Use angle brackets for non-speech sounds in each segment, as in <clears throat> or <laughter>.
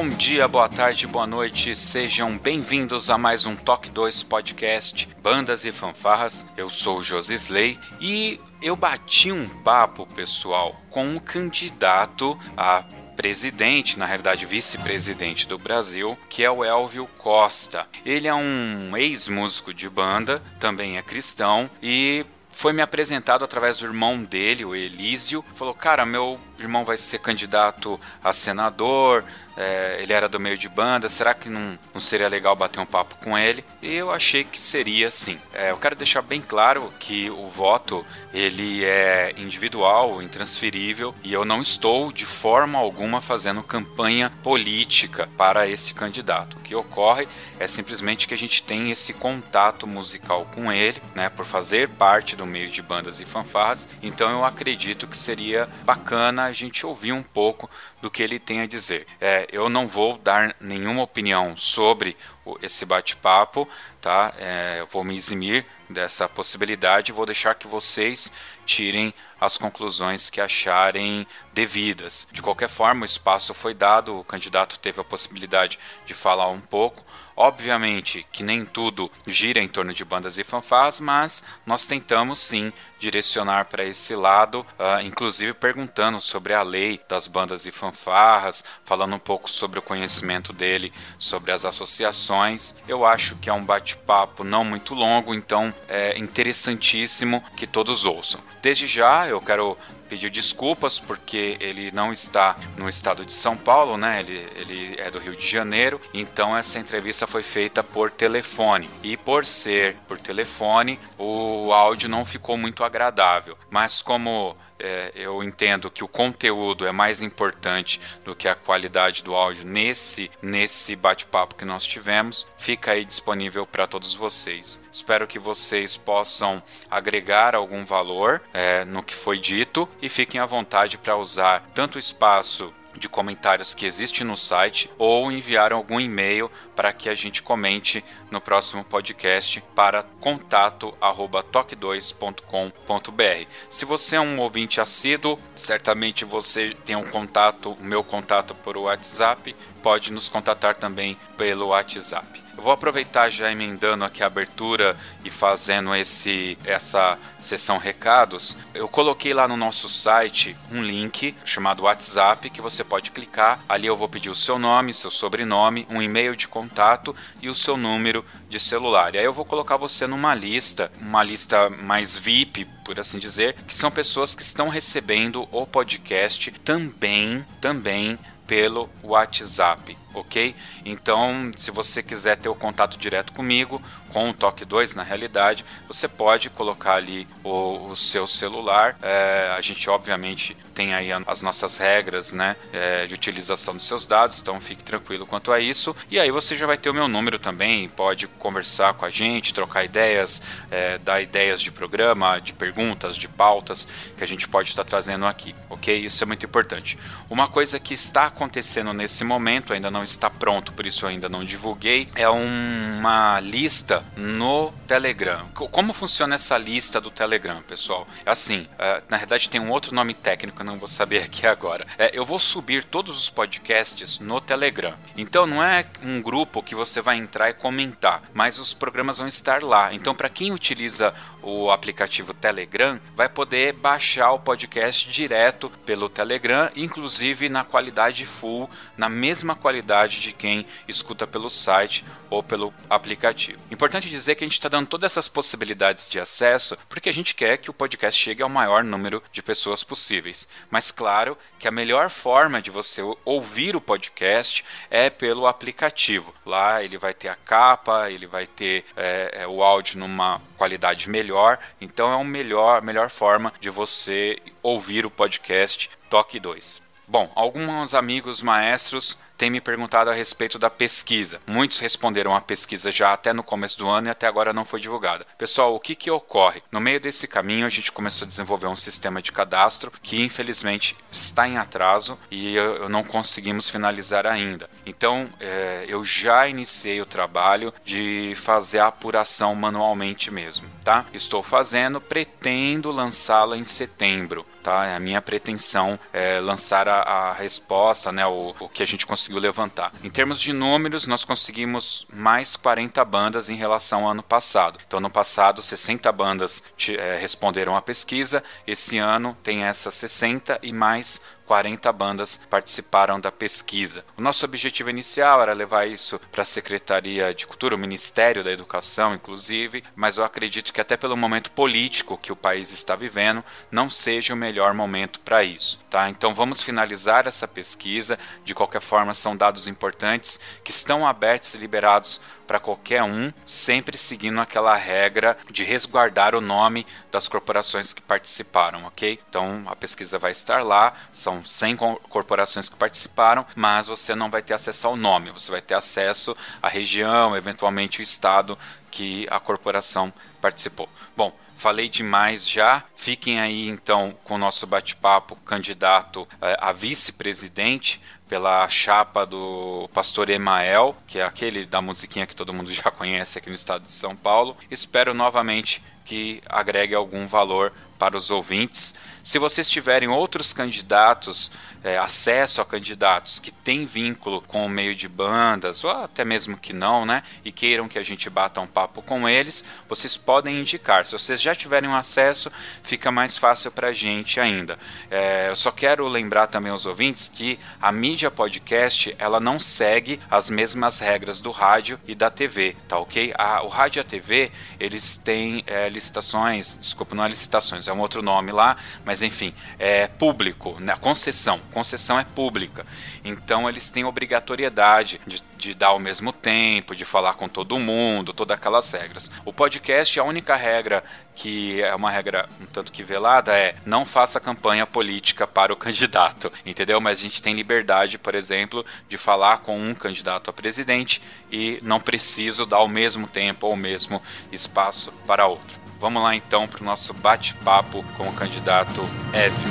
Bom dia, boa tarde, boa noite, sejam bem-vindos a mais um Toque 2 Podcast Bandas e Fanfarras. Eu sou o Josisley e eu bati um papo, pessoal, com um candidato a presidente, na realidade vice-presidente do Brasil, que é o Elvio Costa. Ele é um ex-músico de banda, também é cristão e foi me apresentado através do irmão dele, o Elísio. Falou: Cara, meu irmão vai ser candidato a senador, é, ele era do meio de banda, será que não, não seria legal bater um papo com ele? E eu achei que seria sim. É, eu quero deixar bem claro que o voto ele é individual, intransferível, e eu não estou de forma alguma fazendo campanha política para esse candidato. O que ocorre é simplesmente que a gente tem esse contato musical com ele, né, por fazer parte do meio de bandas e fanfarras, então eu acredito que seria bacana a gente ouvir um pouco do que ele tem a dizer. É, eu não vou dar nenhuma opinião sobre esse bate-papo, tá? É, eu vou me eximir dessa possibilidade e vou deixar que vocês tirem as conclusões que acharem devidas. De qualquer forma, o espaço foi dado, o candidato teve a possibilidade de falar um pouco. Obviamente que nem tudo gira em torno de bandas e fanfarras, mas nós tentamos sim direcionar para esse lado, uh, inclusive perguntando sobre a lei das bandas e fanfarras, falando um pouco sobre o conhecimento dele sobre as associações. Eu acho que é um bate-papo não muito longo, então é interessantíssimo que todos ouçam. Desde já eu quero pedir desculpas porque ele não está no estado de São Paulo, né? Ele, ele é do Rio de Janeiro, então essa entrevista foi feita por telefone. E por ser por telefone, o áudio não ficou muito agradável. Mas como é, eu entendo que o conteúdo é mais importante do que a qualidade do áudio nesse, nesse bate-papo que nós tivemos. Fica aí disponível para todos vocês. Espero que vocês possam agregar algum valor é, no que foi dito e fiquem à vontade para usar tanto o espaço de comentários que existe no site ou enviar algum e-mail para que a gente comente no próximo podcast para contato@toque2.com.br. Se você é um ouvinte assíduo, certamente você tem um contato, o meu contato por WhatsApp, pode nos contatar também pelo WhatsApp. Eu vou aproveitar já emendando aqui a abertura e fazendo esse essa sessão recados. Eu coloquei lá no nosso site um link chamado WhatsApp que você pode clicar. Ali eu vou pedir o seu nome, seu sobrenome, um e-mail de contato e o seu número de celular. E aí eu vou colocar você numa lista, uma lista mais VIP, por assim dizer, que são pessoas que estão recebendo o podcast também, também pelo WhatsApp, ok? Então, se você quiser ter o contato direto comigo, com o Toque 2 na realidade, você pode colocar ali o, o seu celular. É, a gente, obviamente, tem aí as nossas regras né, é, de utilização dos seus dados, então fique tranquilo quanto a isso. E aí você já vai ter o meu número também, pode conversar com a gente, trocar ideias, é, dar ideias de programa, de perguntas, de pautas que a gente pode estar trazendo aqui, ok? Isso é muito importante. Uma coisa que está acontecendo nesse momento, ainda não está pronto, por isso ainda não divulguei, é uma lista no Telegram. Como funciona essa lista do Telegram, pessoal? Assim, é, na verdade tem um outro nome técnico, eu não vou saber aqui agora. É, eu vou subir todos os podcasts no Telegram. Então não é um grupo que você vai entrar e comentar, mas os programas vão estar lá. Então para quem utiliza o aplicativo Telegram, vai poder baixar o podcast direto pelo Telegram, inclusive na qualidade full, na mesma qualidade de quem escuta pelo site ou pelo aplicativo. Importante dizer que a gente está dando todas essas possibilidades de acesso porque a gente quer que o podcast chegue ao maior número de pessoas possíveis. Mas claro que a melhor forma de você ouvir o podcast é pelo aplicativo. Lá ele vai ter a capa, ele vai ter é, é o áudio numa qualidade melhor. Então é a melhor, melhor forma de você ouvir o podcast Toque 2. Bom, alguns amigos maestros têm me perguntado a respeito da pesquisa. Muitos responderam a pesquisa já até no começo do ano e até agora não foi divulgada. Pessoal, o que, que ocorre? No meio desse caminho, a gente começou a desenvolver um sistema de cadastro que, infelizmente, está em atraso e eu, não conseguimos finalizar ainda. Então, é, eu já iniciei o trabalho de fazer a apuração manualmente mesmo, tá? Estou fazendo, pretendo lançá-la em setembro tá? É a minha pretensão é lançar a, a resposta, né? O, o, que a gente conseguiu levantar. Em termos de números, nós conseguimos mais 40 bandas em relação ao ano passado. Então, no passado, 60 bandas é, responderam à pesquisa. Esse ano tem essas 60 e mais 40 bandas participaram da pesquisa. O nosso objetivo inicial era levar isso para a Secretaria de Cultura, o Ministério da Educação, inclusive, mas eu acredito que até pelo momento político que o país está vivendo, não seja o melhor momento para isso. Tá? Então vamos finalizar essa pesquisa. De qualquer forma, são dados importantes que estão abertos e liberados para qualquer um, sempre seguindo aquela regra de resguardar o nome das corporações que participaram, ok? Então a pesquisa vai estar lá, são 100 corporações que participaram, mas você não vai ter acesso ao nome, você vai ter acesso à região, eventualmente o estado que a corporação participou. Bom, falei demais já. Fiquem aí então com o nosso bate-papo candidato eh, a vice-presidente pela chapa do pastor Emael, que é aquele da musiquinha que todo mundo <laughs> já conhece aqui no estado de São Paulo. Espero novamente que agregue algum valor para os ouvintes. Se vocês tiverem outros candidatos, é, acesso a candidatos que têm vínculo com o meio de bandas, ou até mesmo que não, né? E queiram que a gente bata um papo com eles, vocês podem indicar. Se vocês já tiverem acesso, fica mais fácil para a gente ainda. É, eu só quero lembrar também aos ouvintes que a mídia podcast ela não segue as mesmas regras do rádio e da TV, tá ok? A, o rádio e a TV eles têm é, licitações, desculpa, não é licitações, é um outro nome lá, mas enfim, é público, né? concessão. Concessão é pública. Então eles têm obrigatoriedade de, de dar ao mesmo tempo, de falar com todo mundo, todas aquelas regras. O podcast, a única regra que é uma regra um tanto que velada é não faça campanha política para o <laughs> candidato, entendeu? Mas a gente tem liberdade, por exemplo, de falar com um candidato a presidente e não preciso dar ao mesmo tempo ou mesmo espaço para outro. Vamos lá então para o nosso bate-papo com o candidato Évio.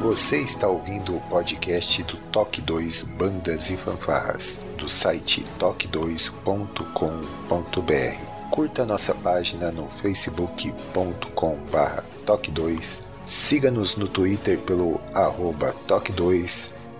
Você está ouvindo o podcast do Toque 2 Bandas e Fanfarras, do site toque2.com.br. Curta nossa página no facebook.com.br toque2, siga-nos no Twitter pelo arroba toque2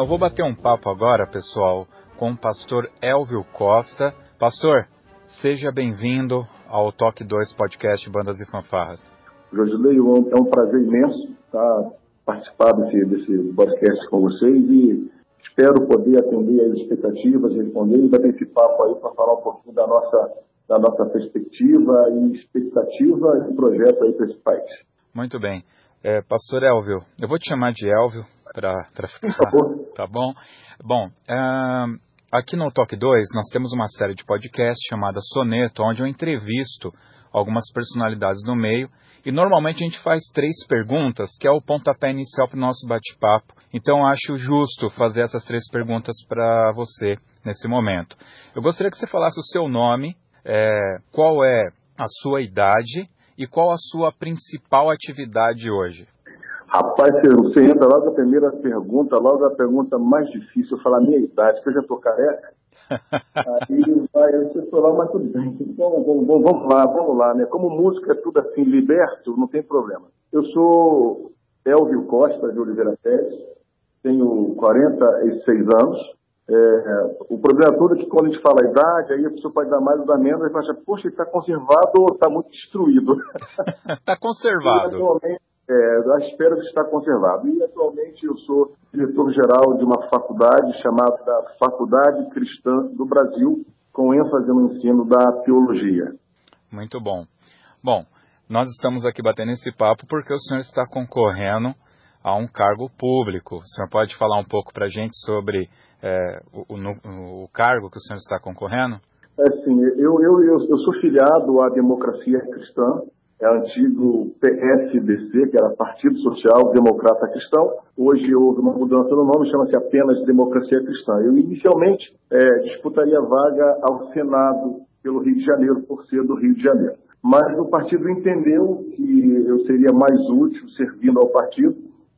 Eu vou bater um papo agora, pessoal, com o pastor Elvio Costa. Pastor, seja bem-vindo ao Toque 2 Podcast Bandas e Fanfarras. Josilei, é um prazer imenso estar participar desse, desse podcast com vocês e espero poder atender as expectativas, responder e bater esse papo aí para falar um pouquinho da nossa, da nossa perspectiva e expectativa e projeto aí para esse país. Muito bem. É, Pastor Elvio, eu vou te chamar de Elvio para ficar. Tá bom? Bom, uh, aqui no Toque 2 nós temos uma série de podcasts chamada Soneto, onde eu entrevisto algumas personalidades no meio e normalmente a gente faz três perguntas, que é o pontapé inicial para o nosso bate-papo. Então acho justo fazer essas três perguntas para você nesse momento. Eu gostaria que você falasse o seu nome, é, qual é a sua idade e qual a sua principal atividade hoje. Rapaz, você entra logo a primeira pergunta, logo a pergunta mais difícil, eu falar minha idade, porque eu já estou careca. <laughs> Aí vai, você falou, mas tudo bem, então vamos, vamos, vamos lá, vamos lá, né? Como música é tudo assim, liberto, não tem problema. Eu sou Elvio Costa de Oliveira Pérez, tenho 46 anos. É, o problema todo é que quando a gente fala a idade, aí a pessoa pode dar mais ou dar menos, e fala, poxa, ele está conservado ou está muito destruído? Está <laughs> conservado. <laughs> É, espero que está conservado. E atualmente eu sou diretor-geral de uma faculdade chamada Faculdade Cristã do Brasil, com ênfase no ensino da teologia. Muito bom. Bom, nós estamos aqui batendo esse papo porque o senhor está concorrendo a um cargo público. O senhor pode falar um pouco para a gente sobre é, o, o, o, cargo que o senhor está concorrendo? É sim, eu, eu, eu, eu sou filiado à democracia cristã, é antigo PSDC, que era Partido Social Democrata Cristão. Hoje houve uma mudança no nome, chama-se apenas Democracia Cristã. Eu inicialmente é, disputaria vaga ao Senado pelo Rio de Janeiro, por ser do Rio de Janeiro. Mas o partido entendeu que eu seria mais útil servindo ao partido,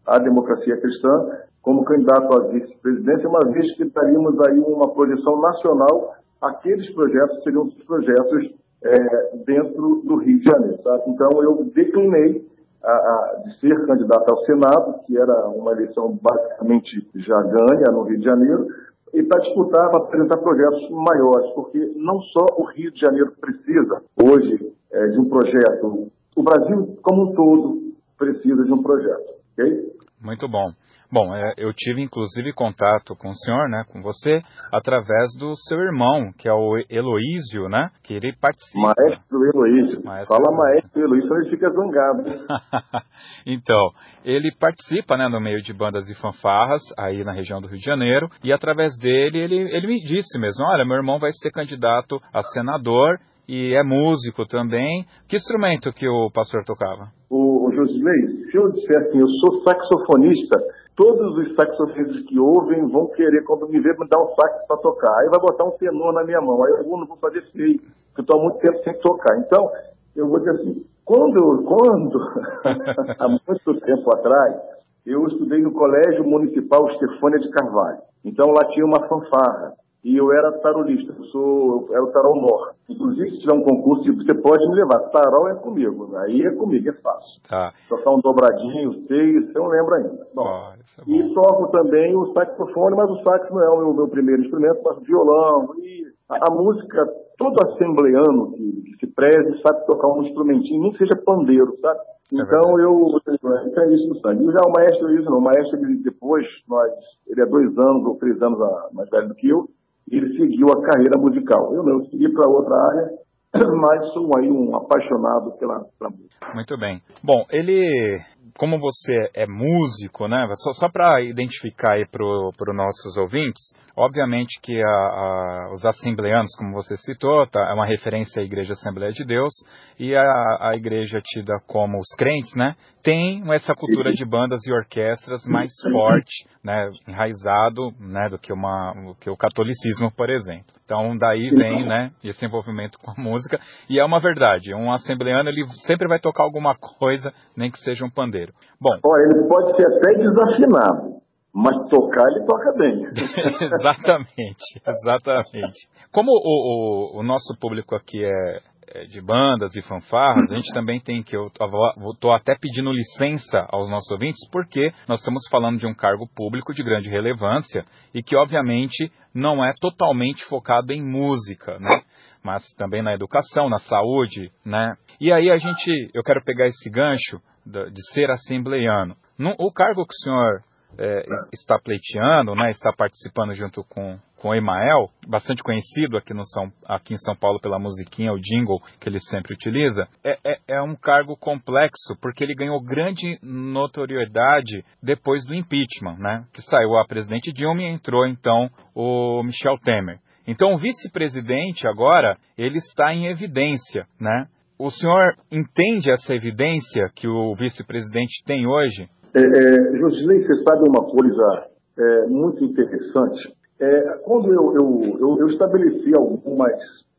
à democracia cristã, como candidato à vice-presidência, uma vez que daríamos aí uma projeção nacional, aqueles projetos seriam os projetos é, dentro do Rio de Janeiro. Tá? Então, eu declinei a, a, de ser candidato ao Senado, que era uma eleição basicamente já ganha no Rio de Janeiro, e para disputar, para apresentar projetos maiores, porque não só o Rio de Janeiro precisa hoje é, de um projeto, o Brasil como um todo precisa de um projeto. ok? Muito bom. Bom, é, eu tive inclusive contato com o senhor, né, com você, através do seu irmão, que é o Heloísio, né, que ele participa. Maestro Heloísio. Maestro Fala Maestro Heloísio, ele fica zangado. <laughs> então, ele participa, né, no meio de bandas e fanfarras, aí na região do Rio de Janeiro, e através dele, ele, ele me disse mesmo, olha, meu irmão vai ser candidato a senador e é músico também. Que instrumento que o pastor tocava? O, o Josilei, se eu disser assim, eu sou saxofonista, todos os saxofonistas que ouvem vão querer, quando me ver, me dar um sax para tocar. Aí vai botar um tenor na minha mão. Aí eu não vou fazer feio, porque eu estou há muito tempo sem tocar. Então, eu vou dizer assim, quando, quando <laughs> há muito tempo atrás, eu estudei no Colégio Municipal Estefânia de Carvalho. Então lá tinha uma fanfarra e eu era tarolista, eu sou, eu era o tarol mor. Inclusive, se tiver um concurso, você pode me levar. Tarol é comigo, aí é comigo, é fácil. Tá. Tocar um dobradinho, sei, isso eu não lembro ainda. Bom, é e toco também o saxofone, mas o sax não é o meu, meu primeiro instrumento, mas o violão. E a, a música, todo assembleano que, que, se preze sabe tocar um instrumentinho, nem que seja pandeiro, sabe? É então eu tenho isso no sangue. E já o maestro isso não, o maestro depois, nós, ele é dois anos ou três anos mais velho do que eu, ele seguiu a carreira musical. Eu não, eu segui para outra área, <clears throat> mas sou aí um apaixonado pela, pela música. Muito bem. Bom, ele, como você é músico, né? Só, só para identificar aí para os nossos ouvintes, obviamente que a, a, os assembleanos, como você citou, tá, é uma referência à Igreja Assembleia de Deus e a, a igreja tida como os crentes, né? Tem essa cultura de bandas e orquestras mais forte, né? Enraizado, né? Do que uma, do que o catolicismo, por exemplo. Então daí vem, né? Esse envolvimento com a música e é uma verdade. Um assembleano ele sempre vai tocar alguma coisa, nem que seja um pandeiro. Bom. Olha, ele pode ser até desafinado. Mas tocar ele toca bem. <laughs> <laughs> exatamente, exatamente. Como o, o, o, nosso público aqui é, é, de bandas e fanfarras, a gente também tem que, eu estou até pedindo licença aos nossos ouvintes, porque nós estamos falando de um cargo público de grande relevância e que obviamente não é totalmente focado em música, né? Mas também na educação, na saúde, né? E aí a gente, eu quero pegar esse gancho de ser assembleiano. o cargo que o senhor é, está pleiteando, né, está participando junto com, com o Emael, bastante conhecido aqui, no São, aqui em São Paulo pela musiquinha, o jingle que ele sempre utiliza, é, é, é um cargo complexo, porque ele ganhou grande notoriedade depois do impeachment, né? Que saiu a presidente Dilma e entrou então o Michel Temer. Então o vice-presidente agora, ele está em evidência, né? O senhor entende essa evidência que o vice-presidente tem hoje? É, é, Josilei, você sabe uma coisa é, muito interessante? É, quando eu, eu, eu, eu, estabeleci algumas,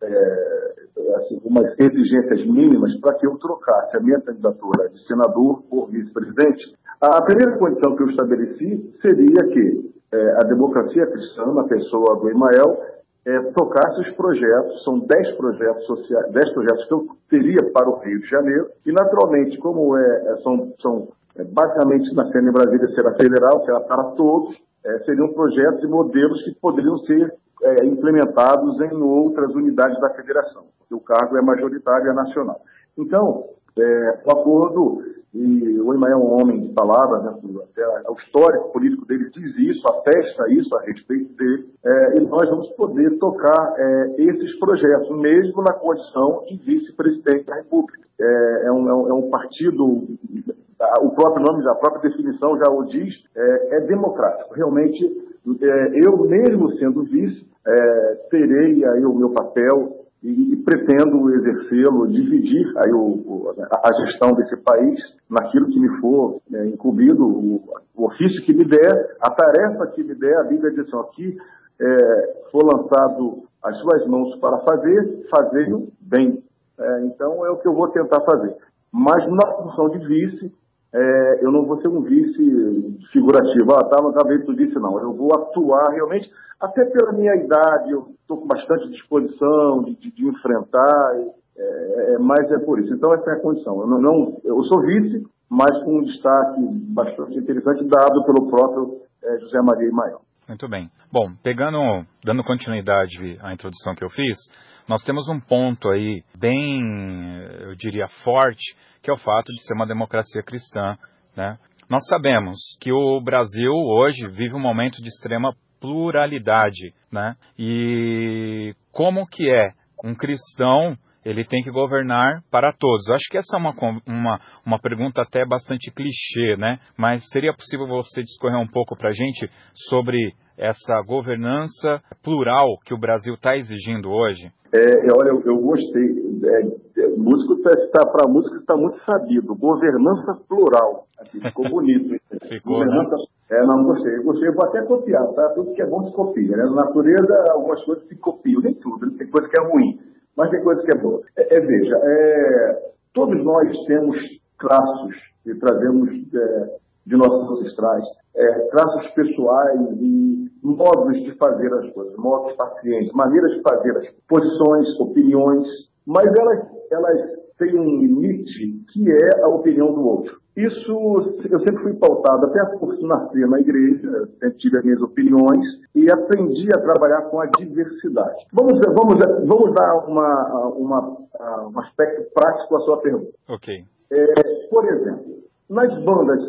é, assim, algumas exigências mínimas para que eu trocasse a minha candidatura de senador por vice-presidente, a primeira condição que eu estabeleci seria que é, a democracia cristã, na pessoa do Emael, é, tocasse os projetos, são 10 projetos sociais, 10 projetos que eu teria para o Rio de Janeiro, e naturalmente, como é, é são, são é, basicamente na Cena em Brasília será federal, será para todos, é, seriam projetos e modelos que poderiam ser é, implementados em outras unidades da federação, porque o cargo é majoritário e é nacional. Então, é, o acordo, e o Emael é um homem de palavras, né, até o histórico político dele diz isso, atesta isso a respeito dele, é, e nós vamos poder tocar é, esses projetos, mesmo na condição de vice-presidente da República. É, é um, é um partido o próprio nome, a própria definição já o diz, é, é democrático. Realmente, é, eu mesmo sendo vice, é, terei aí o meu papel e, e pretendo exercê-lo, dividir aí o, o, a gestão desse país naquilo que me for né, incumbido, o, o, ofício que me der, a tarefa que me der, a Bíblia diz assim, aqui é, for lançado as suas mãos para fazer, fazer bem. É, então é o que eu vou tentar fazer. Mas na função de vice, é, eu não vou ser um vice figurativo. Ah, tá, não acabei de vice, não. Eu vou atuar realmente, até pela minha idade, eu estou com bastante disposição de, de, de enfrentar, é, é, mas é por isso. Então, essa é a condição. Eu, não, não eu sou vice, mas com um destaque bastante interessante dado pelo próprio é, José Maria Imael. Muito bem. Bom, pegando, dando continuidade à introdução que eu fiz, nós temos um ponto aí bem, eu diria, forte, que é o fato de ser uma democracia cristã. Né? Nós sabemos que o Brasil hoje vive um momento de extrema pluralidade. Né? E como que é um cristão ele tem que governar para todos. Acho que essa é uma, uma, uma pergunta até bastante clichê, né? Mas seria possível você discorrer um pouco para a gente sobre essa governança plural que o Brasil está exigindo hoje? É, olha, eu, eu gostei. É, é, músico tá, tá para música está muito sabido. Governança plural. Aqui, ficou bonito. <laughs> ficou, né? governança, né? É, não gostei. Eu gostei, eu vou até copiar, tá? Tudo que é bom se copia. Né? Na natureza, algumas coisas se copiam, nem tudo. Tem coisa que é ruim, mas tem coisa que é boa. É, é veja, é, todos nós temos traços e trazemos é, de nossos ancestrais, é, traços pessoais e modos de fazer as coisas, modos pacientes, maneiras de fazer as posições, opiniões, mas elas, elas têm um limite que é a opinião do outro. Isso eu sempre fui pautado, até por nascer na igreja, sempre tive as minhas opiniões e aprendi a trabalhar com a diversidade. Vamos, vamos, vamos dar uma, uma, um aspecto prático à sua pergunta. Ok. É, por exemplo, nas bandas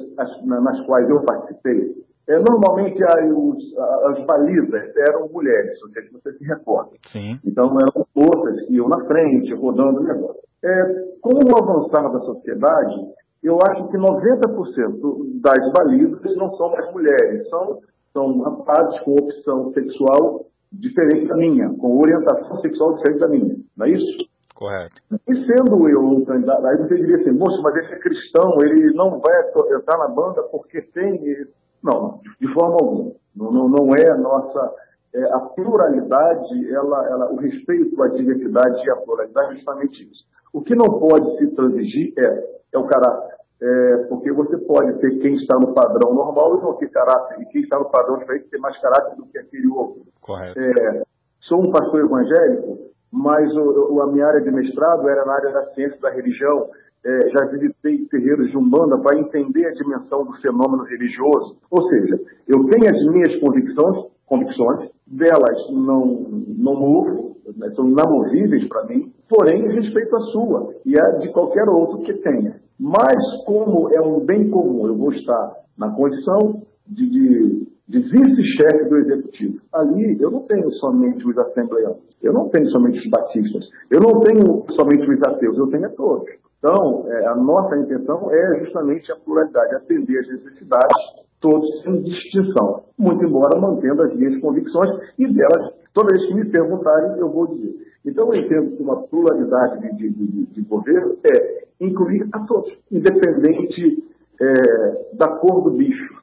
nas quais eu participei, é, normalmente os, as balizas eram mulheres, não sei se você se recorda. Sim. Então eram moças que iam na frente, rodando o negócio. É, com o avançar da sociedade, eu acho que 90% das balizas não são mais mulheres, são, são rapazes com opção sexual diferente da minha, com orientação sexual diferente da minha, não é isso? Correto. E sendo eu um candidato, aí você diria assim, moço, mas esse é cristão, ele não vai entrar na banda porque tem. Não, de forma alguma. Não, não, não é a nossa. É, a pluralidade, ela, ela, o respeito à diversidade e à pluralidade é justamente isso. O que não pode se transigir é, é o caráter. É, porque você pode ter quem está no padrão normal e não ter caráter, e quem está no padrão diferente ter mais caráter do que aquele outro. Correto. É, sou um pastor evangélico, mas o, a minha área de mestrado era na área da ciência da religião. É, já visitei terreiros de Umbanda para entender a dimensão do fenômeno religioso. Ou seja, eu tenho as minhas convicções, convicções delas não, não movo, né, são inamovíveis para mim, porém respeito a sua e a de qualquer outro que tenha. Mas como é um bem comum, eu vou estar na condição de, de, de vice-chefe do executivo. Ali eu não tenho somente os assembleanos, eu não tenho somente os batistas, eu não tenho somente os ateus, eu tenho a todos. Então, é, a nossa intenção é justamente a pluralidade, atender às necessidades, todos sem distinção, muito embora mantendo as minhas convicções e delas, toda vez que me perguntarem, eu vou dizer. Então, eu entendo que uma pluralidade de, de, de, de governo é incluir a todos, independente é, da cor do bicho.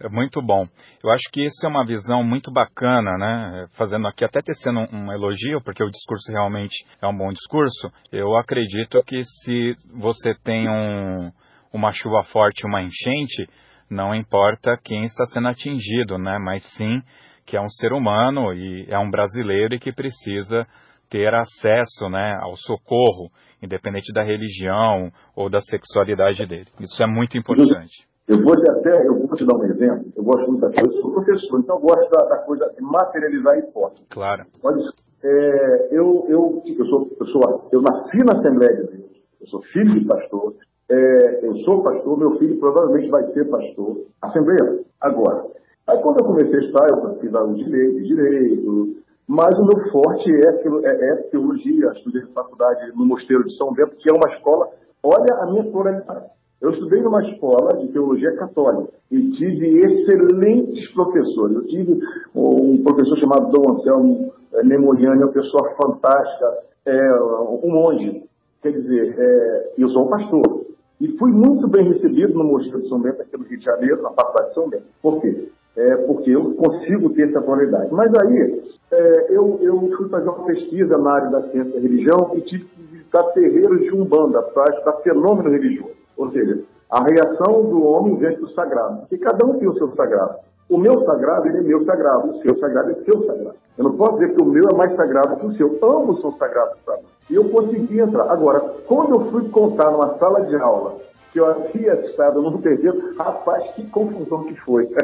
É <laughs> muito bom. Eu acho que isso é uma visão muito bacana, né? Fazendo aqui até tecendo um, um elogio, porque o discurso realmente é um bom discurso. Eu acredito que se você tem um, uma chuva forte, uma enchente, não importa quem está sendo atingido, né? Mas sim que é um ser humano e é um brasileiro e que precisa ter acesso né, ao socorro, independente da religião ou da sexualidade dele. Isso é muito importante. Eu vou te até, eu vou te dar um exemplo. Eu gosto muito da coisa, eu sou professor, então eu gosto da, da coisa de materializar a hipótese. Claro. Pode é, eu, eu, eu, sou, eu, sou, eu nasci na Assembleia de Deus, eu sou filho de pastor, é, eu sou pastor, meu filho provavelmente vai ser pastor. Assembleia, agora. Aí quando eu comecei a estudar, eu fiz o direito, direito, mas o meu forte é, é, é teologia. Estudei na faculdade no Mosteiro de São Bento, que é uma escola. Olha a minha pluralidade. Eu estudei numa escola de teologia católica e tive excelentes professores. Eu tive um professor chamado Dom Anselmo Nemoriani, uma pessoa fantástica, é, um monge. Quer dizer, é, eu sou um pastor. E fui muito bem recebido no Mosteiro de São Bento, aqui no Rio de Janeiro, na Faculdade de São Bento. Por quê? É, porque eu consigo ter essa qualidade. Mas aí, é, eu, eu fui fazer uma pesquisa na área da ciência da religião e tive que visitar terreiros de Umbanda para estudar fenômeno religioso. Ou seja, a reação do homem diante do sagrado. Porque cada um tem o seu sagrado. O meu sagrado, ele é meu sagrado. O seu sagrado é seu sagrado. Eu não posso dizer que o meu é mais sagrado que o seu. Ambos são sagrados para mim. E eu consegui entrar. Agora, quando eu fui contar numa sala de aula que eu havia estado num terreiro, rapaz, que confusão que foi. <laughs>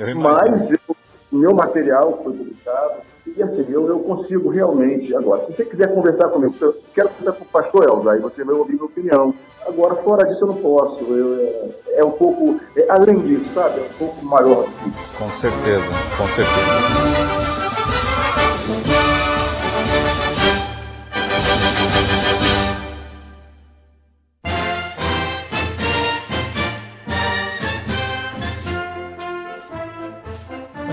<laughs> Mas o meu material foi publicado, e assim, eu, eu consigo realmente. Agora, se você quiser conversar comigo, eu quero conversar com o pastor Elza, aí você vai ouvir minha opinião. Agora, fora disso, eu não posso. Eu, é, é, um pouco. É, além disso, sabe? É um pouco maior que. Com certeza, com certeza.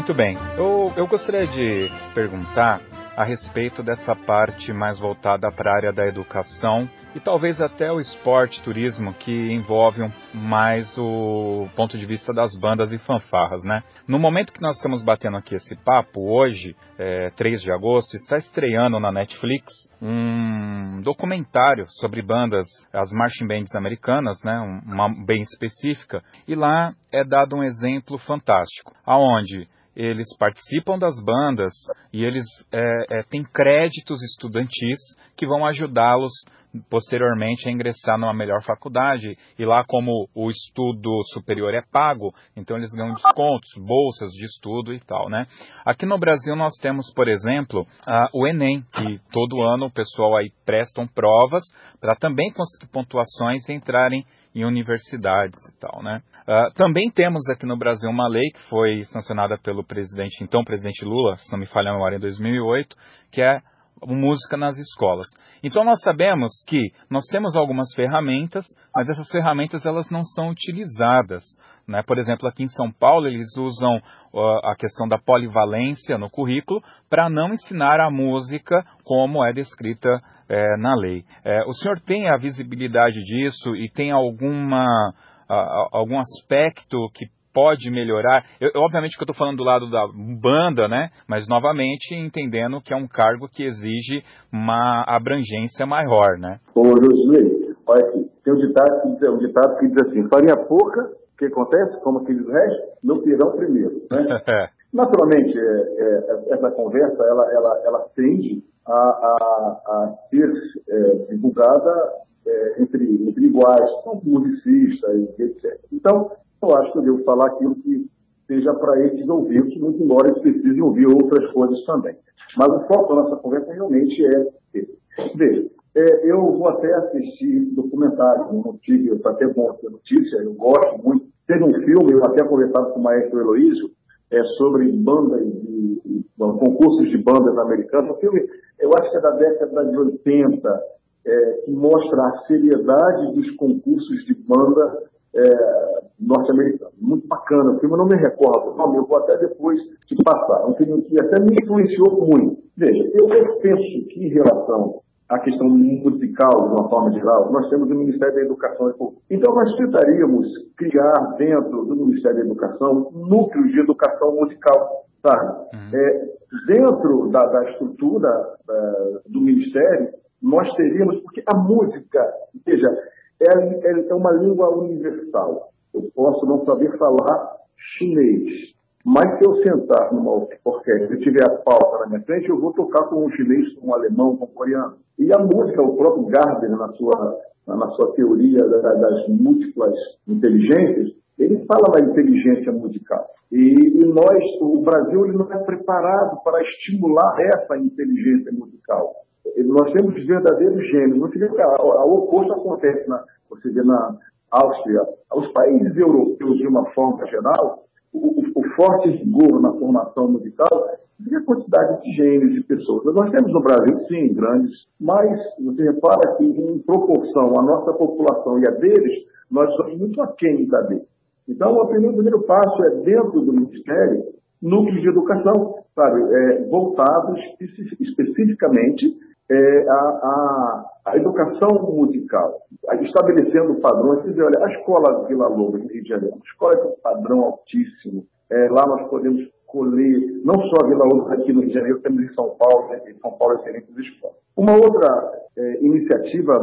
Muito bem. Eu, eu gostaria de perguntar a respeito dessa parte mais voltada para a área da educação e talvez até o esporte, turismo, que envolve mais o ponto de vista das bandas e fanfarras, né? No momento que nós estamos batendo aqui esse papo, hoje, é, 3 de agosto, está estreando na Netflix um documentário sobre bandas, as marching bands americanas, né? Uma bem específica, e lá é dado um exemplo fantástico, aonde eles participam das bandas e eles é, é, têm créditos estudantis que vão ajudá-los posteriormente a ingressar numa melhor faculdade. E lá, como o estudo superior é pago, então eles ganham descontos, bolsas de estudo e tal, né? Aqui no Brasil nós temos, por exemplo, o Enem, que todo ano o pessoal aí prestam provas para também conseguir pontuações e entrarem em universidades e tal, né? Uh, também temos aqui no Brasil uma lei que foi sancionada pelo presidente, então presidente Lula, se não me falha a memória, em 2008, que é música nas escolas. Então nós sabemos que nós temos algumas ferramentas, mas essas ferramentas elas não são utilizadas. Né? Por exemplo, aqui em São Paulo eles usam uh, a questão da polivalência no currículo para não ensinar a música como é descrita é, na lei. É, o senhor tem a visibilidade disso e tem alguma algum aspecto que pode melhorar. Eu, obviamente que eu estou falando do lado da banda, né? Mas novamente entendendo que é um cargo que exige uma abrangência maior, né? Ô, Josué, olha aqui, tem um ditado que diz, um ditado que diz assim, farinha pouca, o que acontece? Como aqueles restos, no pirão primeiro, né? <laughs> Naturalmente, é, é, essa conversa, ela, ela, ela tende a, a, a ser é, divulgada é, entre, entre iguais, como musicistas, etc. Então, eu acho que eu devo falar aquilo que, seja para eles ouvir, muito embora eles precisem ouvir outras coisas também. Mas o foco da nossa conversa realmente é esse. Veja, é, eu vou até assistir documentário, não tive, até bom ter notícia, eu gosto muito. Teve um filme, eu até conversava com o maestro Heloísio, é, sobre bandas e, e bom, concursos de bandas americanas. Um filme, eu acho que é da década de 80, é, que mostra a seriedade dos concursos de banda é, norte-americano. Muito bacana. O filme eu não me recordo o nome, eu vou até depois te passar. É um filme que até me influenciou muito. Veja, eu penso que em relação à questão musical, de uma forma geral, nós temos o Ministério da Educação e Cultura. Então, nós tentaríamos criar dentro do Ministério da Educação núcleos de educação musical. Sabe? Uhum. É, dentro da, da estrutura é, do Ministério, nós teríamos, porque a música, veja, é, é uma língua universal. Eu posso não saber falar chinês, mas se eu sentar numa orquestra e tiver a pauta na minha frente, eu vou tocar com um chinês, com um alemão, com um coreano. E a música, o próprio Gardner, na sua, na sua teoria das múltiplas inteligências, ele fala da inteligência musical. E, e, nós, o Brasil, ele não é preparado para estimular essa inteligência musical nós temos verdadeiros. Você vê que o oposto acontece, na, você vê na Áustria. Os países europeus, de uma forma geral, o, o forte rigor na formação musical e a quantidade de gênios, de pessoas. Nós temos no Brasil, sim, grandes, mas você repara que, em proporção à nossa população e a deles, nós somos muito aquém da deles. Então, o primeiro, o primeiro passo é, dentro do Ministério, núcleos de educação, sabe, é, voltados especificamente é, a, a, a, educação musical, estabelecendo padrões. Quer dizer, olha, a escola Vila Lobo, em Rio de Janeiro, a escola tem um padrão altíssimo. É, lá nós podemos colher, não só a Vila Lobo aqui no Rio de Janeiro, temos em São Paulo, né, em São Paulo excelentes escolas. Uma outra é, iniciativa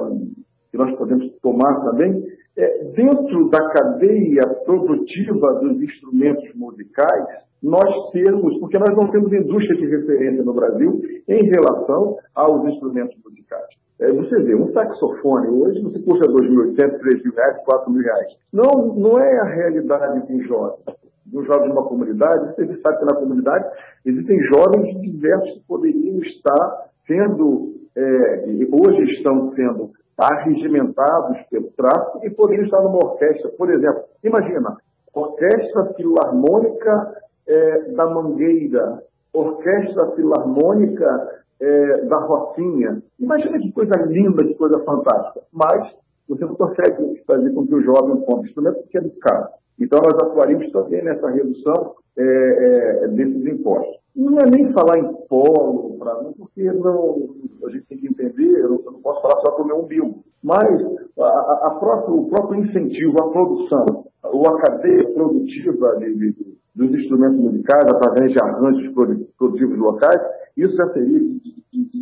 que nós podemos tomar também é, dentro da cadeia produtiva dos instrumentos musicais, nós temos, porque nós não temos indústria de referência no Brasil em relação aos instrumentos musicais. É, você vê, um saxofone hoje você custa 2.800, 3.000 reais, 4.000 reais. Não, não é a realidade de um jovem. De um jovem de uma comunidade, você sabe que na comunidade existem jovens diversos que poderiam estar sendo, é, hoje estão sendo arregimentados pelo tráfico e poderiam estar numa orquestra. Por exemplo, imagina, Orquestra Filarmônica é, da Mangueira, Orquestra Filarmônica é, da Rocinha. Imagina que coisa linda, que coisa fantástica. Mas você não consegue fazer com que o jovem compre instrumento porque é caro. Então, nós atuaríamos também nessa redução é, é, desses impostos. Não é nem falar em polo, pra, porque não, a gente tem que entender, eu não posso falar só para o meu umbigo, mas a, a próprio, o próprio incentivo à produção, ou a cadeia produtiva de, de, dos instrumentos musicais, através de arranjos produtivos locais, isso já seria,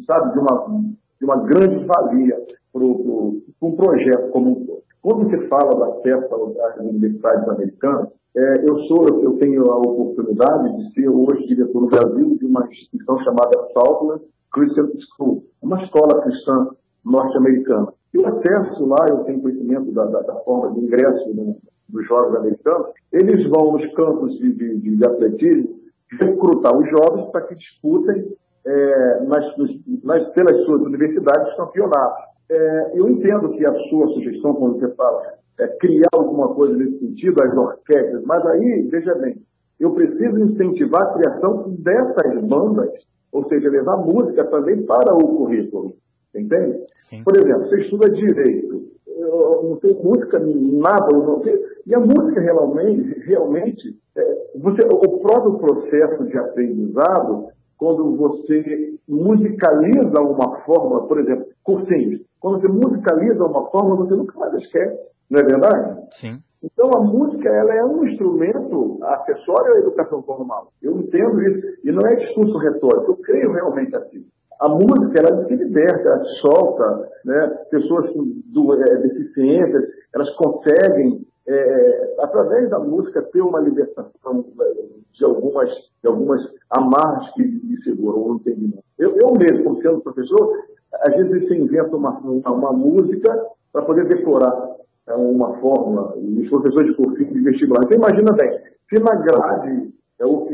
sabe, de uma, de uma grande valia para um projeto como um todo. Quando você fala da acesso às universidades americanas, é, eu sou, eu tenho a oportunidade de ser hoje diretor no Brasil de uma instituição chamada Southland Christian School, uma escola cristã norte-americana. E o acesso lá, eu tenho conhecimento da, da, da forma de ingresso né, dos jovens americanos, eles vão nos campos de, de, de atletismo recrutar os jovens para que disputem é, nas, nas, pelas suas universidades campeonatos. É, eu entendo que a sua sugestão, quando você fala, é criar alguma coisa nesse sentido, as orquestras, mas aí, veja bem, eu preciso incentivar a criação dessas bandas, ou seja, levar música também para o currículo, entende? Sim. Por exemplo, você estuda direito, não tem música, nada, não tem, e a música realmente, realmente é, você, o próprio processo de aprendizado, quando você musicaliza uma forma, por exemplo, cursinhos, quando você musicaliza uma forma, você nunca mais esquece, não é verdade? Sim. Então a música ela é um instrumento acessório à educação formal. Eu entendo isso. E não é discurso retórico, eu creio realmente assim. A música ela se liberta, ela solta, né? pessoas com do, é, deficiências, elas conseguem, é, através da música, ter uma libertação é, de algumas, de algumas amarras que lhe seguram o entendimento. Eu, eu mesmo, como sendo professor, às vezes você inventa uma, uma, uma música para poder decorar é, uma fórmula, e os professores de cursinho de vestibular. Então imagina bem, Se na grade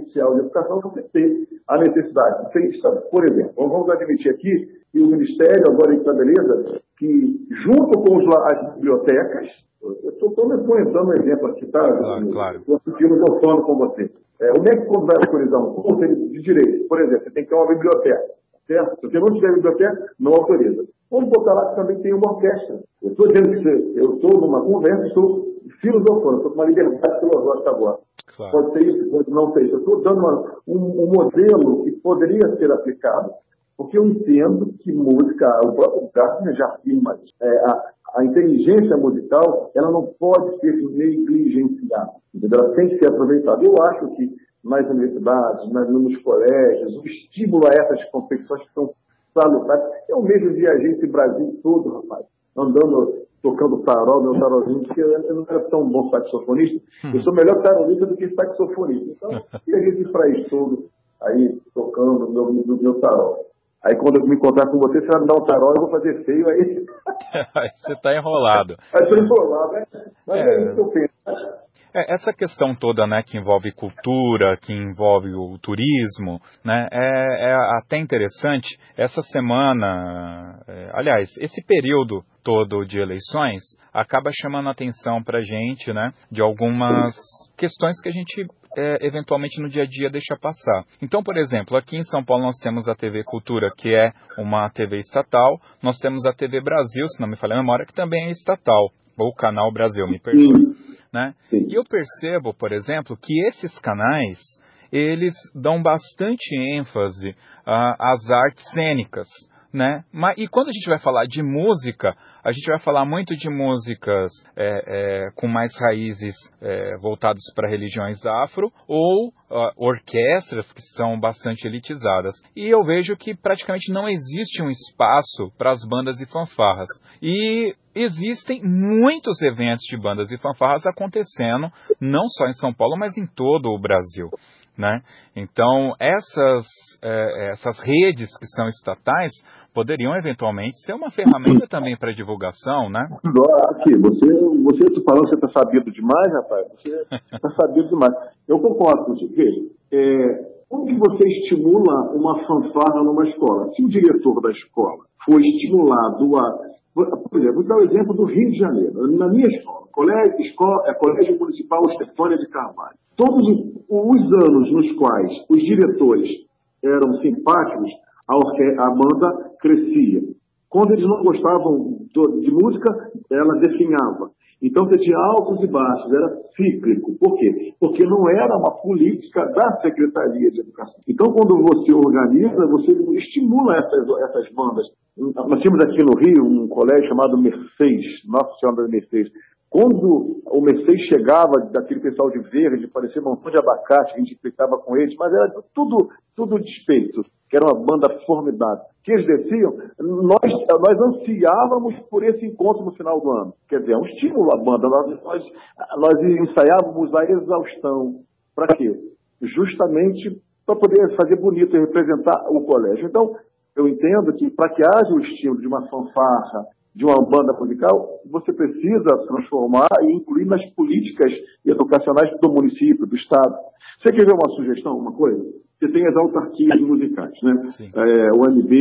oficial de educação você tem a necessidade. Tem, por exemplo, vamos admitir aqui que o Ministério agora estabeleça que, junto com as bibliotecas, eu estou me apresentando um exemplo aqui, tá? Claro, claro. Estou falando com você. É, é que quando vai autorizar um conselho de direito? Por exemplo, você tem que ter uma biblioteca, certo? Se você não tiver biblioteca, não autoriza. Vamos botar lá que também tem uma orquestra. Eu estou dizendo que você, eu estou numa conversa, estou filosofando, estou com uma liberdade filosófica agora. Claro. Pode ser isso, pode não ser isso. Eu estou dando uma, um, um modelo que poderia ser aplicado porque eu entendo que música, o próprio Gartner já afirma, é, a, a inteligência musical, ela não pode ser negligenciada, entendeu? ela tem que ser aproveitada. Eu acho que nas universidades, nas, nos colégios, o estímulo a essas competições que são salutares. Eu mesmo viajei esse Brasil todo, rapaz, andando, tocando tarol, meu tarolzinho, porque eu não era tão bom saxofonista, hum. eu sou melhor tarolista do que saxofonista. Então, e a gente para todo, aí, tocando meu, meu, meu tarol. Aí quando eu me encontrar com você, você vai me dar um tarol, eu vou fazer feio aí. você <laughs> está enrolado. Aí estou enrolado, né? Mas é, é isso que eu penso. É, essa questão toda, né, que envolve cultura, que envolve o turismo, né, é, é até interessante. Essa semana, é, aliás, esse período todo de eleições acaba chamando a atenção para gente, né, de algumas questões que a gente é, eventualmente no dia a dia deixa passar. Então, por exemplo, aqui em São Paulo nós temos a TV Cultura, que é uma TV estatal, nós temos a TV Brasil, se não me falha a memória, que também é estatal, ou Canal Brasil, me perdoe. Né? E eu percebo, por exemplo, que esses canais eles dão bastante ênfase uh, às artes cênicas né? Mas, e quando a gente vai falar de música, a gente vai falar muito de músicas é, é, com mais raízes é, voltadas para religiões afro ou uh, orquestras que são bastante elitizadas. E eu vejo que praticamente não existe um espaço para as bandas e fanfarras. E existem muitos eventos de bandas e fanfarras acontecendo, não só em São Paulo, mas em todo o Brasil. Né? Então, essas, é, essas redes que são estatais poderiam eventualmente ser uma ferramenta também para divulgação, né? Aqui, você, você falando, você está sabendo demais, rapaz, você está sabendo demais. Eu concordo com você. Veja, é, como que você estimula uma fanfarra numa escola? Se o diretor da escola for estimulado a por exemplo, vou dar o exemplo do Rio de Janeiro. Na minha escola, colégio, escola, é, colégio Municipal Estefânia de Carvalho. Todos os anos nos quais os diretores eram simpáticos, a, a banda crescia. Quando eles não gostavam de música, ela definhava. Então você tinha altos e baixos, era cíclico. Por quê? Porque não era uma política da Secretaria de Educação. Então quando você organiza, você estimula essas, essas bandas. Nós tínhamos aqui no Rio um colégio chamado Mercedes, Nossa Senhora da Mercedes. Quando o Mercedes chegava daquele pessoal de verde, parecia um montão de abacate, a gente explicava com eles, mas era tudo, tudo despeito, que era uma banda formidável. Que eles desciam, nós, nós ansiávamos por esse encontro no final do ano. Quer dizer, é um estímulo à banda. Nós, nós, nós ensaiávamos a exaustão. Para quê? Justamente para poder fazer bonito e representar o colégio. Então, eu entendo que para que haja o estímulo de uma fanfarra, de uma banda musical, você precisa transformar e incluir nas políticas educacionais do município, do Estado. Você quer ver uma sugestão, uma coisa? Você tem as autarquias musicais, né? É, o AMB,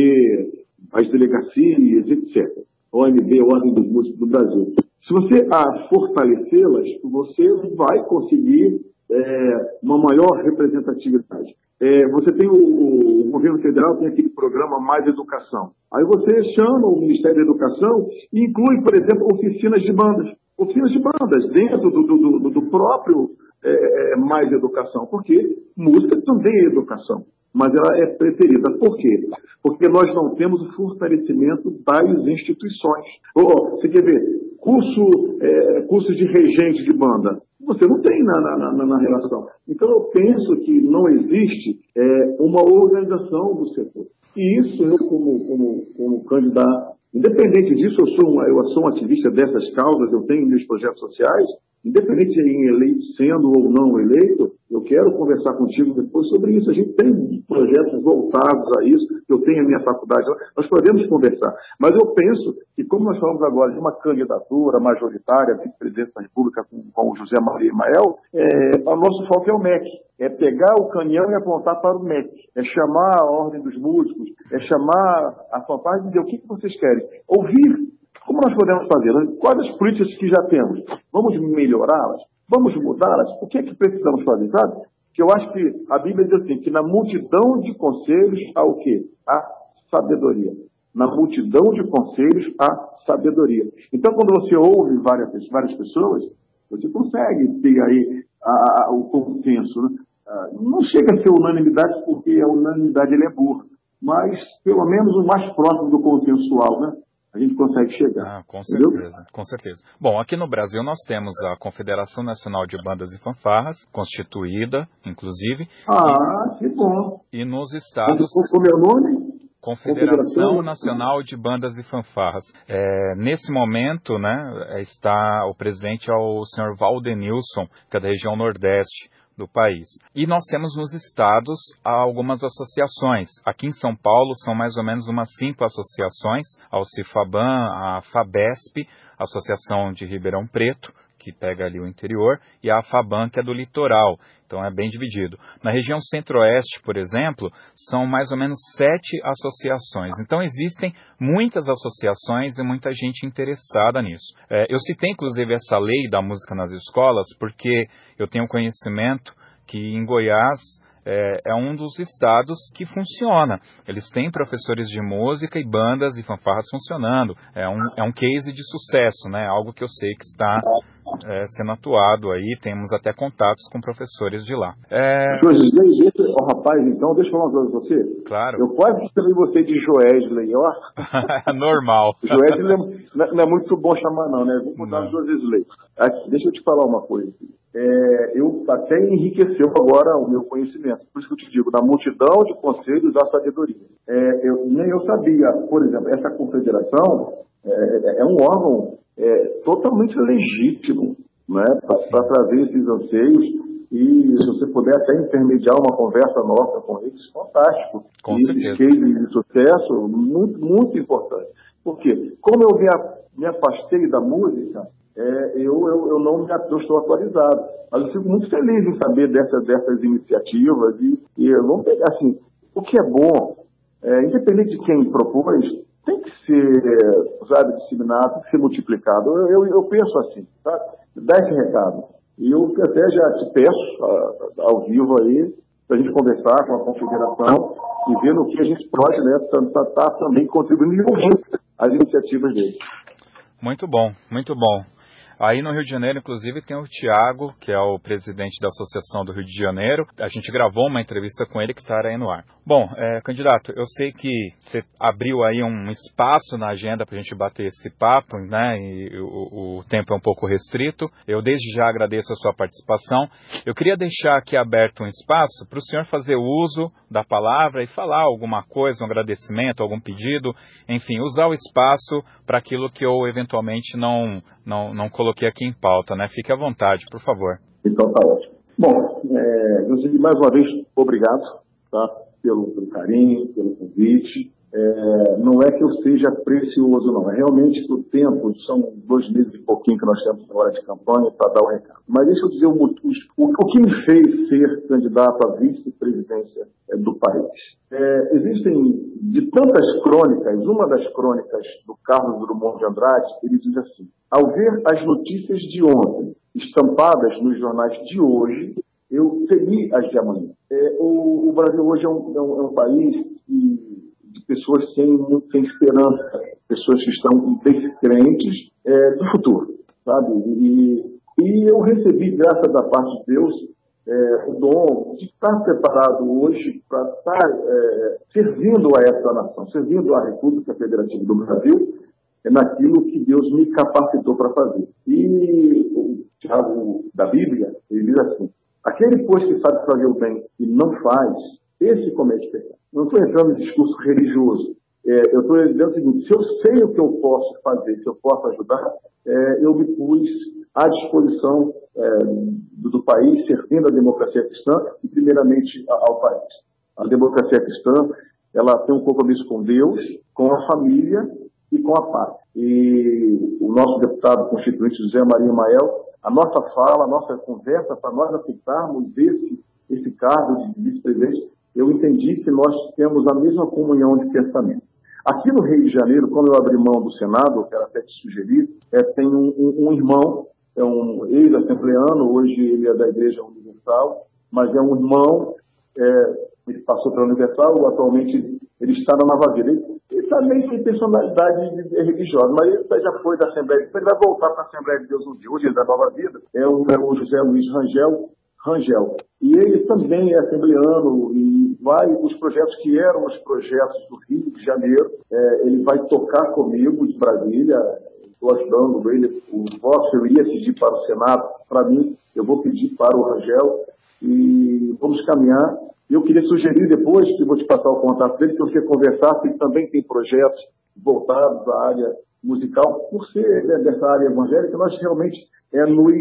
as delegacias, etc. O AMB, a Ordem dos Músicos do Brasil. Se você a fortalecê-las, você vai conseguir é, uma maior representatividade. É, você tem o, o, governo federal tem aquele programa Mais Educação. Aí você chama o Ministério da Educação e inclui, por exemplo, oficinas de bandas. Oficinas de bandas dentro do, do, do, do próprio é, é, Mais Educação. Porque música também é educação. Mas ela é preferida. Por quê? Porque nós não temos o fortalecimento das instituições. Oh, você quer ver? Curso, é, curso de regente de banda você não tem na, na, na, na relação. Então, eu penso que não existe é, uma organização do setor. E isso, eu, como, como, como candidato, independente disso, eu sou, um, eu sou um ativista dessas causas, eu tenho meus projetos sociais, independente de em eleito, sendo ou não eleito, eu quero conversar contigo depois sobre isso. A gente tem projetos voltados a isso, eu tenho a minha faculdade nós podemos conversar. Mas eu penso que, como nós falamos agora de uma candidatura majoritária, vice-presidente da República com, com o José Maria Emael, é, o nosso foco é o MEC. É pegar o canhão e apontar para o MEC. É chamar a ordem dos músicos, é chamar a fanfarra e dizer o que, que vocês querem. Ouvir como nós podemos fazer? Quais as políticas que já temos? Vamos melhorá-las? Vamos mudá-las? O que é que precisamos fazer, sabe? Que eu acho que a Bíblia diz assim, que na multidão de conselhos há o quê? Há sabedoria. Na multidão de conselhos há sabedoria. Então, quando você ouve várias, várias pessoas, você consegue ter aí a, a, o consenso. Né? Ah, não chega a ser unanimidade, porque a unanimidade ele é burra, mas pelo menos o mais próximo do consensual, né? A gente consegue chegar. Ah, com certeza, com certeza. Bom, aqui no Brasil nós temos a Confederação Nacional de Bandas e Fanfarras, constituída, inclusive. Ah, que bom. E nos estados. Como é o nome? Confederação Nacional de Bandas e Fanfarras. É, nesse momento, né, está o presidente é o senhor Valdenilson, que é da região Nordeste do país. E nós temos nos estados algumas associações. Aqui em São Paulo são mais ou menos umas cinco associações, a Cifaban, a FABESP, Associação de Ribeirão Preto, que pega ali o interior, e a FABAN, que é do litoral. Então é bem dividido. Na região centro-oeste, por exemplo, são mais ou menos sete associações. Então existem muitas associações e muita gente interessada nisso. É, eu citei inclusive essa lei da música nas escolas porque eu tenho conhecimento que em Goiás é, é, um dos estados que funciona. Eles têm professores de música e bandas e fanfarras funcionando. É um, é um case de sucesso, né? Algo que eu sei que está é, sendo atuado aí, temos até contatos com professores de lá. É... Joesley, oh, rapaz, então, deixa eu falar uma coisa pra você. Claro. Eu quase chamei você de Joesley, ó. <laughs> <laughs> É normal. Joesley não, não, é muito bom chamar não, né? Vou mudar o Joesley. Deixa eu te falar uma coisa. É, eu até enriqueceu agora o meu conhecimento. Por isso que eu te digo, na multidão de conselhos da sabedoria. É, eu, nem eu sabia, por exemplo, essa confederação é, é um órgão é, totalmente legítimo né, para trazer esses anseios e se você puder até intermediar uma conversa nossa com eles, fantástico. Com e certeza. esses cases de sucesso, muito, muito importante. Porque, como eu me, me afastei da música, é, eu, eu, eu não me, eu estou atualizado. Mas eu fico muito feliz em saber dessas, dessas iniciativas e, e vamos pegar assim, o que é bom, é, independente de quem propôs, tem que ser usado, disseminado, tem que ser multiplicado. Eu, eu, eu penso assim, tá? Dá esse recado. E eu até já te peço, a, ao vivo aí, para a gente conversar com a confederação e ver no que a gente pode né, estar tá, tá também contribuindo e as iniciativas deles. Muito bom, muito bom. Aí no Rio de Janeiro, inclusive, tem o Tiago, que é o presidente da Associação do Rio de Janeiro. A gente gravou uma entrevista com ele que estará aí no ar. Bom, é, candidato, eu sei que você abriu aí um espaço na agenda para a gente bater esse papo, né? E o, o, tempo é um pouco restrito. Eu desde já agradeço a sua participação. Eu queria deixar aqui aberto um espaço para o senhor fazer uso da palavra e falar alguma coisa, um agradecimento, algum pedido, enfim, usar o espaço para aquilo que eu eventualmente não, não, não coloquei aqui em pauta, né? Fique à vontade, por favor. Então tá ótimo. Bom, é, mais uma vez, obrigado tá, pelo, pelo carinho, pelo convite. É, não é que eu seja precioso, não. É realmente o tempo, são dois meses e pouquinho que nós temos agora de campanha para dar o recado. Mas deixa eu dizer o, o, o que me fez ser candidato à vice-presidência é, do país. É, existem, de tantas crônicas, uma das crônicas do Carlos Drummond de Andrade, ele diz assim: ao ver as notícias de ontem estampadas nos jornais de hoje, eu temi as de amanhã. É, o, o, Brasil hoje é um, é um, é um país que pessoas sem, sem esperança, pessoas que estão descrentes é, do futuro, sabe? E, e eu recebi, graças da parte de Deus, é, o dom de estar preparado hoje para estar é, servindo a essa nação, servindo a República Federativa do Brasil, é naquilo que Deus me capacitou para fazer. E o Tiago da Bíblia, ele diz assim, aquele, pois, que sabe fazer o bem e não faz, esse comete pecado. Não estou entrando em discurso religioso. É, eu estou dizendo o seguinte: se eu sei o que eu posso fazer, se eu posso ajudar, é, eu me pus à disposição é, do, do, país, servindo a democracia cristã e, primeiramente, ao país. A democracia cristã ela tem um compromisso com Deus, com a família e com a paz. E o nosso deputado constituinte José Maria Mael, a nossa fala, a nossa conversa para nós aceitarmos esse, esse cargo de vice-presidente, eu entendi que nós temos a mesma comunhão de pensamento. Aqui no Rio de Janeiro, quando eu abri mão do Senado, eu quero até te sugerir, é, tem um, um, um irmão, é um ex-assembleano, hoje ele é da Igreja Universal, mas é um irmão, é, ele passou pela Universal, atualmente ele está na Nova Vida. Ele, ele também tem personalidade religiosa, mas ele já foi da Assembleia ele vai voltar para a Assembleia de Deus um dia. Hoje é da Nova Vida, é o, é o José Luiz Rangel, Rangel. E ele também é assembleano e vai, os projetos que eram os projetos do Rio de Janeiro, é, ele vai tocar comigo de Brasília, estou ajudando ele, o vosso eu ia pedir para o Senado, para mim, eu vou pedir para o Rangel e vamos caminhar. Eu queria sugerir depois, que vou te passar o contato dele, que você conversasse, ele também tem projetos voltados à área musical, por ser né, dessa área evangélica, nós realmente é, nos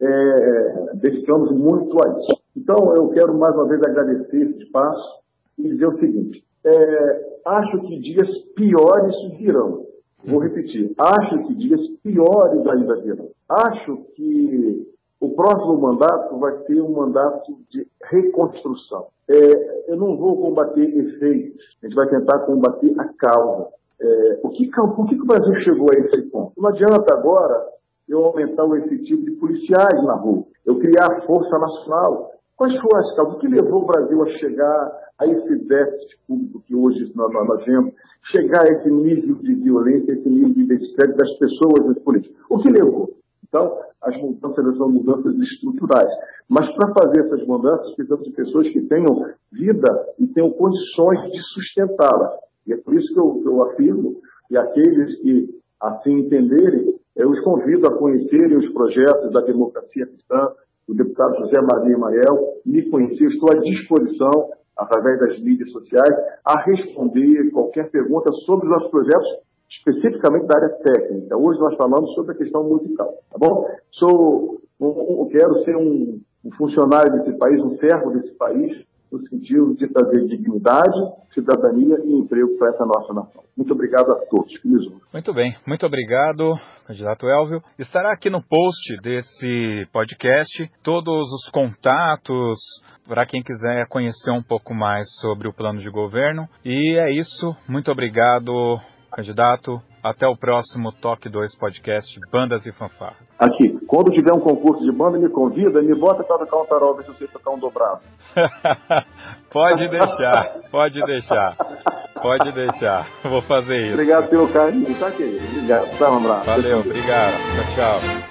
é, dedicamos muito a isso. Então, eu quero mais uma vez agradecer esse espaço e dizer o seguinte: é, acho que dias piores virão. Vou repetir: acho que dias piores ainda virão. Acho que o próximo mandato vai ser um mandato de reconstrução. É, eu não vou combater efeitos, a gente vai tentar combater a causa. É, o que, por que, que o Brasil chegou a esse ponto? Não adianta agora eu aumentar o efetivo de policiais na rua, eu criar a Força Nacional. Quais foram as causas? O que levou o Brasil a chegar a esse déficit público que hoje nós, vemos, chegar a esse nível de violência, esse nível de descrédito das pessoas dos políticos? O que levou? Então, as mudanças são mudanças estruturais. Mas para fazer essas mudanças, precisamos de pessoas que tenham vida e tenham condições de sustentá-las. E é por isso que eu, eu afirmo, e aqueles que assim entenderem, eu os convido a conhecerem os projetos da democracia cristã, do deputado José Maria Emael, me conhecer, estou à disposição, através das mídias sociais, a responder qualquer pergunta sobre os nossos projetos, especificamente da área técnica. Hoje nós falamos sobre a questão musical, tá bom? Sou, um, um, quero ser um, um funcionário desse país, um servo desse país, no sentido de trazer dignidade, cidadania e emprego para essa nossa nação. Muito obrigado a todos. Muito bem, muito obrigado, candidato Elvio. Estará aqui no post desse podcast todos os contatos para quem quiser conhecer um pouco mais sobre o plano de governo. E é isso, muito obrigado, candidato. Até o próximo Toque 2 Podcast Bandas e Fanfarras. Aqui, quando tiver um concurso de banda, me convida e me bota para tocar um tarol, ver se eu sei tocar um dobrado. <laughs> pode deixar, pode deixar. Pode deixar, vou fazer isso. Obrigado pelo carinho, tá, querido? Obrigado. Tá, um abraço. Valeu, obrigado. Tchau, tchau.